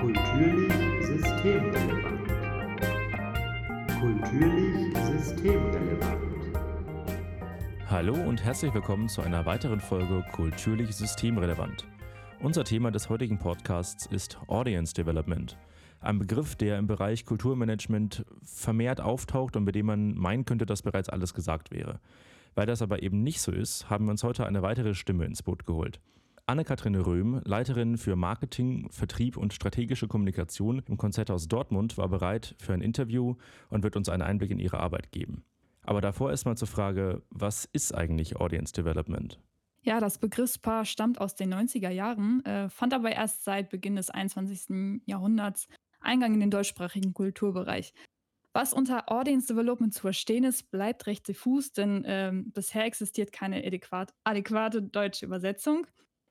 Kulturlich systemrelevant. Kulturlich systemrelevant. Hallo und herzlich willkommen zu einer weiteren Folge Kulturlich systemrelevant. Unser Thema des heutigen Podcasts ist Audience Development. Ein Begriff, der im Bereich Kulturmanagement vermehrt auftaucht und bei dem man meinen könnte, dass bereits alles gesagt wäre. Weil das aber eben nicht so ist, haben wir uns heute eine weitere Stimme ins Boot geholt. Anne-Kathrin Röhm, Leiterin für Marketing, Vertrieb und strategische Kommunikation im Konzerthaus Dortmund, war bereit für ein Interview und wird uns einen Einblick in ihre Arbeit geben. Aber davor erstmal zur Frage, was ist eigentlich Audience Development? Ja, das Begriffspaar stammt aus den 90er Jahren, äh, fand aber erst seit Beginn des 21. Jahrhunderts Eingang in den deutschsprachigen Kulturbereich. Was unter Audience Development zu verstehen ist, bleibt recht diffus, denn ähm, bisher existiert keine adäquat, adäquate deutsche Übersetzung.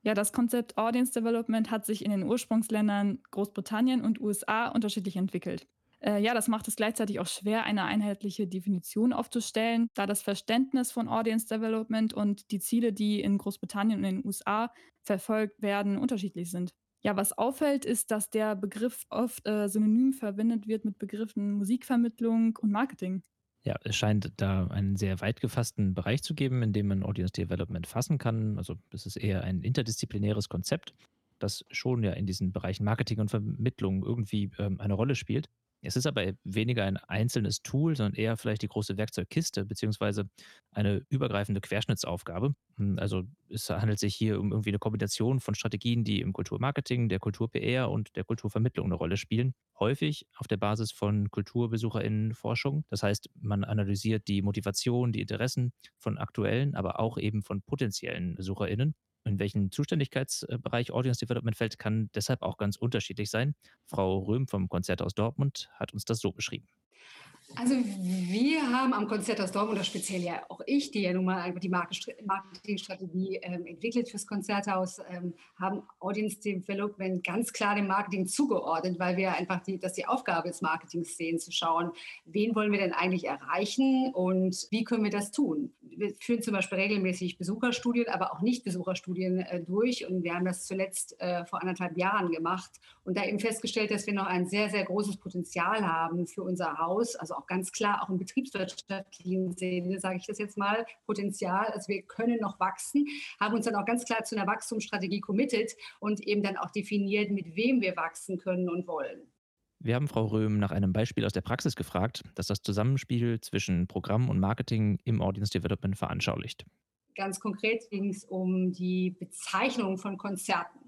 Ja, das Konzept Audience Development hat sich in den Ursprungsländern Großbritannien und USA unterschiedlich entwickelt. Äh, ja, das macht es gleichzeitig auch schwer, eine einheitliche Definition aufzustellen, da das Verständnis von Audience Development und die Ziele, die in Großbritannien und in den USA verfolgt werden, unterschiedlich sind. Ja, was auffällt, ist, dass der Begriff oft äh, synonym verwendet wird mit Begriffen Musikvermittlung und Marketing. Ja, es scheint da einen sehr weit gefassten Bereich zu geben, in dem man Audience Development fassen kann. Also es ist eher ein interdisziplinäres Konzept, das schon ja in diesen Bereichen Marketing und Vermittlung irgendwie ähm, eine Rolle spielt. Es ist aber weniger ein einzelnes Tool, sondern eher vielleicht die große Werkzeugkiste beziehungsweise eine übergreifende Querschnittsaufgabe. Hm, also es handelt sich hier um irgendwie eine Kombination von Strategien, die im Kulturmarketing, der Kultur-PR und der Kulturvermittlung eine Rolle spielen. Häufig auf der Basis von KulturbesucherInnen-Forschung. Das heißt, man analysiert die Motivation, die Interessen von aktuellen, aber auch eben von potenziellen BesucherInnen in welchen Zuständigkeitsbereich Audience Development fällt, kann deshalb auch ganz unterschiedlich sein. Frau Röhm vom Konzert aus Dortmund hat uns das so beschrieben. Also wir haben am Konzerthaus Dortmund, oder speziell ja auch ich, die ja nun mal die Marketingstrategie ähm, entwickelt fürs Konzerthaus, ähm, haben Audience Development ganz klar dem Marketing zugeordnet, weil wir einfach die, dass die Aufgabe des Marketings sehen, zu schauen, wen wollen wir denn eigentlich erreichen und wie können wir das tun. Wir führen zum Beispiel regelmäßig Besucherstudien, aber auch Nicht-Besucherstudien äh, durch und wir haben das zuletzt äh, vor anderthalb Jahren gemacht und da eben festgestellt, dass wir noch ein sehr, sehr großes Potenzial haben für unser Haus, also auch ganz klar auch im betriebswirtschaftlichen Sinne, sage ich das jetzt mal, Potenzial. Also wir können noch wachsen, haben uns dann auch ganz klar zu einer Wachstumsstrategie committed und eben dann auch definiert, mit wem wir wachsen können und wollen. Wir haben Frau Röhm nach einem Beispiel aus der Praxis gefragt, das das Zusammenspiel zwischen Programm und Marketing im Audience Development veranschaulicht. Ganz konkret ging es um die Bezeichnung von Konzerten.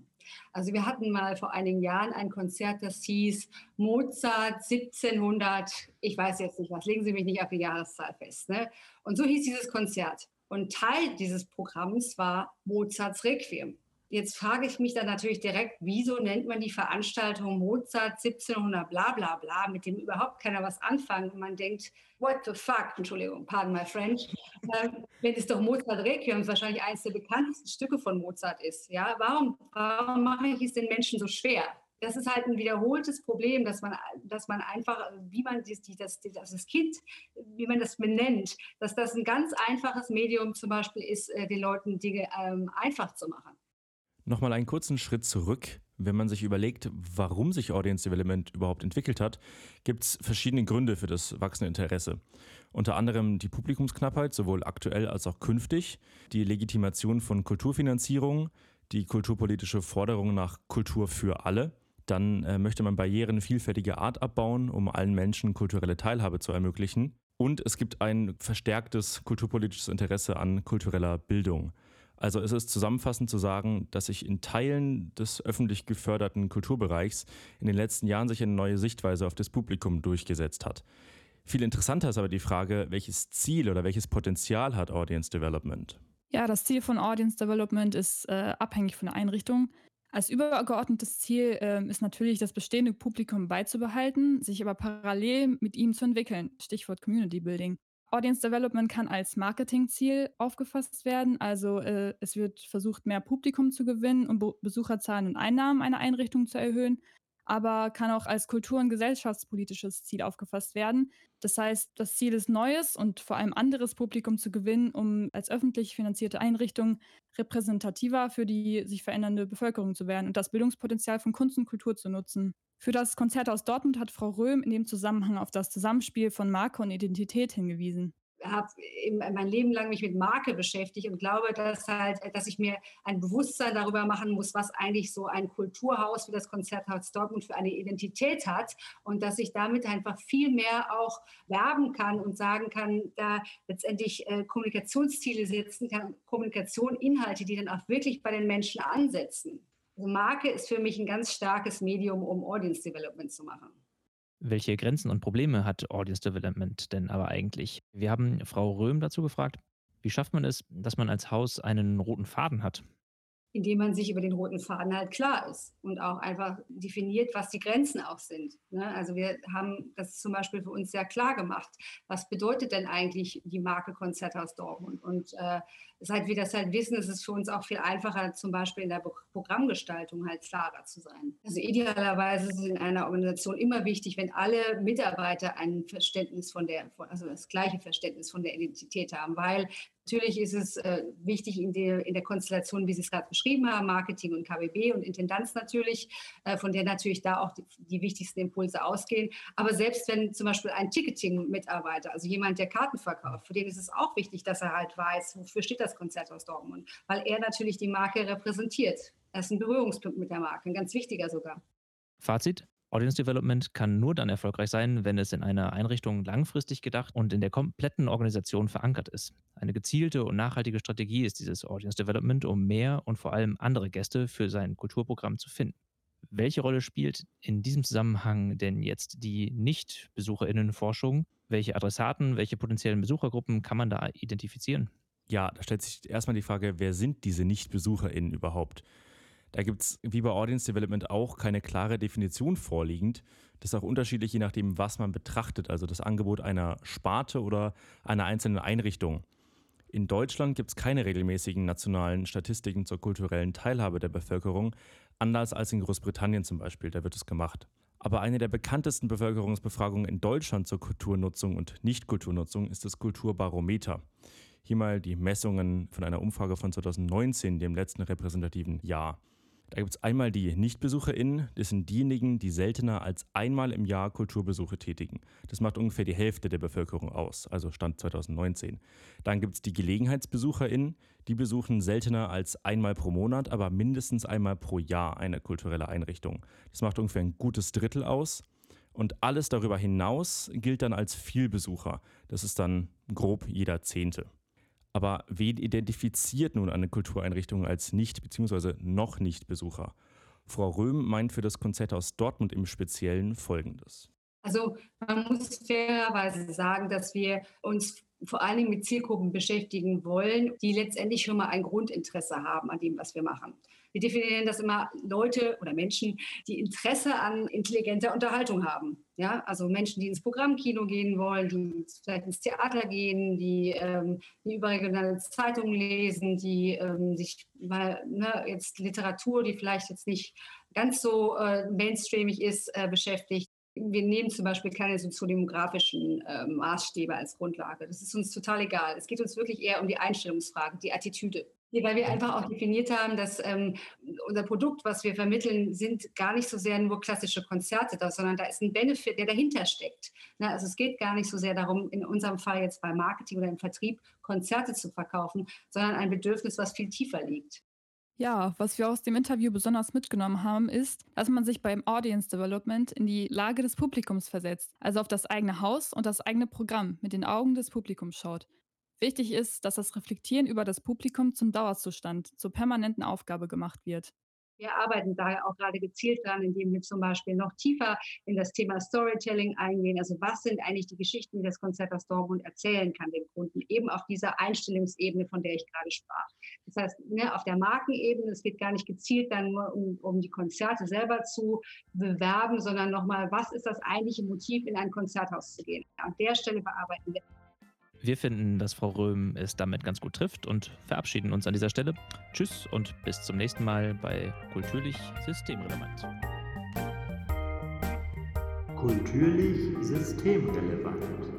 Also wir hatten mal vor einigen Jahren ein Konzert, das hieß Mozart 1700, ich weiß jetzt nicht was, legen Sie mich nicht auf die Jahreszahl fest. Ne? Und so hieß dieses Konzert. Und Teil dieses Programms war Mozarts Requiem. Jetzt frage ich mich dann natürlich direkt, wieso nennt man die Veranstaltung Mozart 1700 bla bla bla, mit dem überhaupt keiner was anfangen. Und man denkt, what the fuck, Entschuldigung, pardon my French, ähm, wenn es doch Mozart Requiem wahrscheinlich eines der bekanntesten Stücke von Mozart ist. Ja, warum, warum mache ich es den Menschen so schwer? das ist halt ein wiederholtes Problem, dass man, dass man einfach, wie man das, das, das Kind, wie man das benennt, dass das ein ganz einfaches Medium zum Beispiel ist, äh, den Leuten Dinge ähm, einfach zu machen. Nochmal einen kurzen Schritt zurück. Wenn man sich überlegt, warum sich Audience Development überhaupt entwickelt hat, gibt es verschiedene Gründe für das wachsende Interesse. Unter anderem die Publikumsknappheit, sowohl aktuell als auch künftig, die Legitimation von Kulturfinanzierung, die kulturpolitische Forderung nach Kultur für alle. Dann äh, möchte man Barrieren vielfältiger Art abbauen, um allen Menschen kulturelle Teilhabe zu ermöglichen. Und es gibt ein verstärktes kulturpolitisches Interesse an kultureller Bildung. Also es ist zusammenfassend zu sagen, dass sich in Teilen des öffentlich geförderten Kulturbereichs in den letzten Jahren sich eine neue Sichtweise auf das Publikum durchgesetzt hat. Viel interessanter ist aber die Frage, welches Ziel oder welches Potenzial hat Audience Development? Ja, das Ziel von Audience Development ist äh, abhängig von der Einrichtung. Als übergeordnetes Ziel äh, ist natürlich, das bestehende Publikum beizubehalten, sich aber parallel mit ihm zu entwickeln. Stichwort Community Building. Audience Development kann als Marketingziel aufgefasst werden. Also äh, es wird versucht, mehr Publikum zu gewinnen und Be Besucherzahlen und Einnahmen einer Einrichtung zu erhöhen, aber kann auch als kultur- und gesellschaftspolitisches Ziel aufgefasst werden. Das heißt, das Ziel ist neues und vor allem anderes Publikum zu gewinnen, um als öffentlich finanzierte Einrichtung repräsentativer für die sich verändernde Bevölkerung zu werden und das Bildungspotenzial von Kunst und Kultur zu nutzen. Für das Konzerthaus Dortmund hat Frau Röhm in dem Zusammenhang auf das Zusammenspiel von Marke und Identität hingewiesen habe mein Leben lang mich mit Marke beschäftigt und glaube, dass halt, dass ich mir ein Bewusstsein darüber machen muss, was eigentlich so ein Kulturhaus wie das Konzerthaus Dortmund für eine Identität hat und dass ich damit einfach viel mehr auch werben kann und sagen kann, da letztendlich äh, Kommunikationsziele setzen kann, Kommunikation, Inhalte, die dann auch wirklich bei den Menschen ansetzen. Also Marke ist für mich ein ganz starkes Medium, um Audience Development zu machen. Welche Grenzen und Probleme hat Audience Development denn aber eigentlich? Wir haben Frau Röhm dazu gefragt, wie schafft man es, dass man als Haus einen roten Faden hat? Indem man sich über den roten Faden halt klar ist und auch einfach definiert, was die Grenzen auch sind. Ne? Also wir haben das zum Beispiel für uns sehr klar gemacht. Was bedeutet denn eigentlich die Marke Konzerthaus Dortmund? Und äh, seit wir das halt wissen, ist es für uns auch viel einfacher, zum Beispiel in der Programmgestaltung halt klarer zu sein. Also idealerweise ist es in einer Organisation immer wichtig, wenn alle Mitarbeiter ein Verständnis von der, also das gleiche Verständnis von der Identität haben, weil Natürlich ist es äh, wichtig in der, in der Konstellation, wie Sie es gerade beschrieben haben, Marketing und KBB und Intendanz natürlich, äh, von der natürlich da auch die, die, wichtigsten Impulse ausgehen. Aber selbst wenn zum Beispiel ein Ticketing-Mitarbeiter, also jemand, der Karten verkauft, für den ist es auch wichtig, dass er halt weiß, wofür steht das Konzert aus Dortmund, weil er natürlich die Marke repräsentiert. Er ist ein Berührungspunkt mit der Marke, ein ganz wichtiger sogar. Fazit, Audience Development kann nur dann erfolgreich sein, wenn es in einer Einrichtung langfristig gedacht und in der kompletten Organisation verankert ist. Eine gezielte und nachhaltige Strategie ist dieses Audience Development, um mehr und vor allem andere Gäste für sein Kulturprogramm zu finden. Welche Rolle spielt in diesem Zusammenhang denn jetzt die Nicht-BesucherInnen-Forschung? Welche Adressaten, welche potenziellen Besuchergruppen kann man da identifizieren? Ja, da stellt sich erstmal die Frage, wer sind diese Nicht-BesucherInnen überhaupt? Da gibt es wie bei Audience Development auch keine klare Definition vorliegend. Das ist auch unterschiedlich, je nachdem, was man betrachtet, also das Angebot einer Sparte oder einer einzelnen Einrichtung. In Deutschland gibt es keine regelmäßigen nationalen Statistiken zur kulturellen Teilhabe der Bevölkerung, anders als in Großbritannien zum Beispiel, da wird es gemacht. Aber eine der bekanntesten Bevölkerungsbefragungen in Deutschland zur Kulturnutzung und Nichtkulturnutzung ist das Kulturbarometer. Hier mal die Messungen von einer Umfrage von 2019, dem letzten repräsentativen Jahr. Da gibt es einmal die NichtbesucherInnen, das sind diejenigen, die seltener als einmal im Jahr Kulturbesuche tätigen. Das macht ungefähr die Hälfte der Bevölkerung aus, also Stand 2019. Dann gibt es die GelegenheitsbesucherInnen, die besuchen seltener als einmal pro Monat, aber mindestens einmal pro Jahr eine kulturelle Einrichtung. Das macht ungefähr ein gutes Drittel aus. Und alles darüber hinaus gilt dann als Vielbesucher. Das ist dann grob jeder Zehnte. Aber wen identifiziert nun eine Kultureinrichtung als nicht bzw. noch nicht Besucher? Frau Röhm meint für das Konzerthaus Dortmund im Speziellen Folgendes. Also man muss fairerweise sagen, dass wir uns vor allen Dingen mit Zielgruppen beschäftigen wollen, die letztendlich schon mal ein Grundinteresse haben an dem, was wir machen. Wir definieren das immer Leute oder Menschen, die Interesse an intelligenter Unterhaltung haben. Ja, also Menschen, die ins Programmkino gehen wollen, die vielleicht ins Theater gehen, die, ähm, die überregionale Zeitungen lesen, die ähm, sich mal ne, jetzt Literatur, die vielleicht jetzt nicht ganz so äh, mainstreamig ist, äh, beschäftigt wir nehmen zum Beispiel keine soziodemografischen äh, Maßstäbe als Grundlage. Das ist uns total egal. Es geht uns wirklich eher um die Einstellungsfrage, die Attitüde. Weil wir einfach auch definiert haben, dass ähm, unser Produkt, was wir vermitteln, sind gar nicht so sehr nur klassische Konzerte, da, sondern da ist ein Benefit, der dahinter steckt. Na, also es geht gar nicht so sehr darum, in unserem Fall jetzt beim Marketing oder im Vertrieb Konzerte zu verkaufen, sondern ein Bedürfnis, was viel tiefer liegt. Ja, was wir aus dem Interview besonders mitgenommen haben, ist, dass man sich beim Audience Development in die Lage des Publikums versetzt, also auf das eigene Haus und das eigene Programm mit den Augen des Publikums schaut. Wichtig ist, dass das Reflektieren über das Publikum zum Dauerzustand, zur permanenten Aufgabe gemacht wird. Wir arbeiten da auch gerade gezielt dran, indem wir zum Beispiel noch tiefer in das Thema Storytelling eingehen. Also was sind eigentlich die Geschichten, die das Konzert aus Dortmund erzählen kann dem Kunden? Eben auf dieser Einstellungsebene, von der ich gerade sprach. Das heißt, ne, auf der Markenebene, es geht gar nicht gezielt dann nur um, um die Konzerte selber zu bewerben, sondern nochmal, was ist das eigentliche Motiv, in ein Konzerthaus zu gehen? An der Stelle bearbeiten wir. Wir finden, dass Frau Röhm es damit ganz gut trifft und verabschieden uns an dieser Stelle. Tschüss und bis zum nächsten Mal bei Kulturlich Systemrelevant. Kulturlich systemrelevant.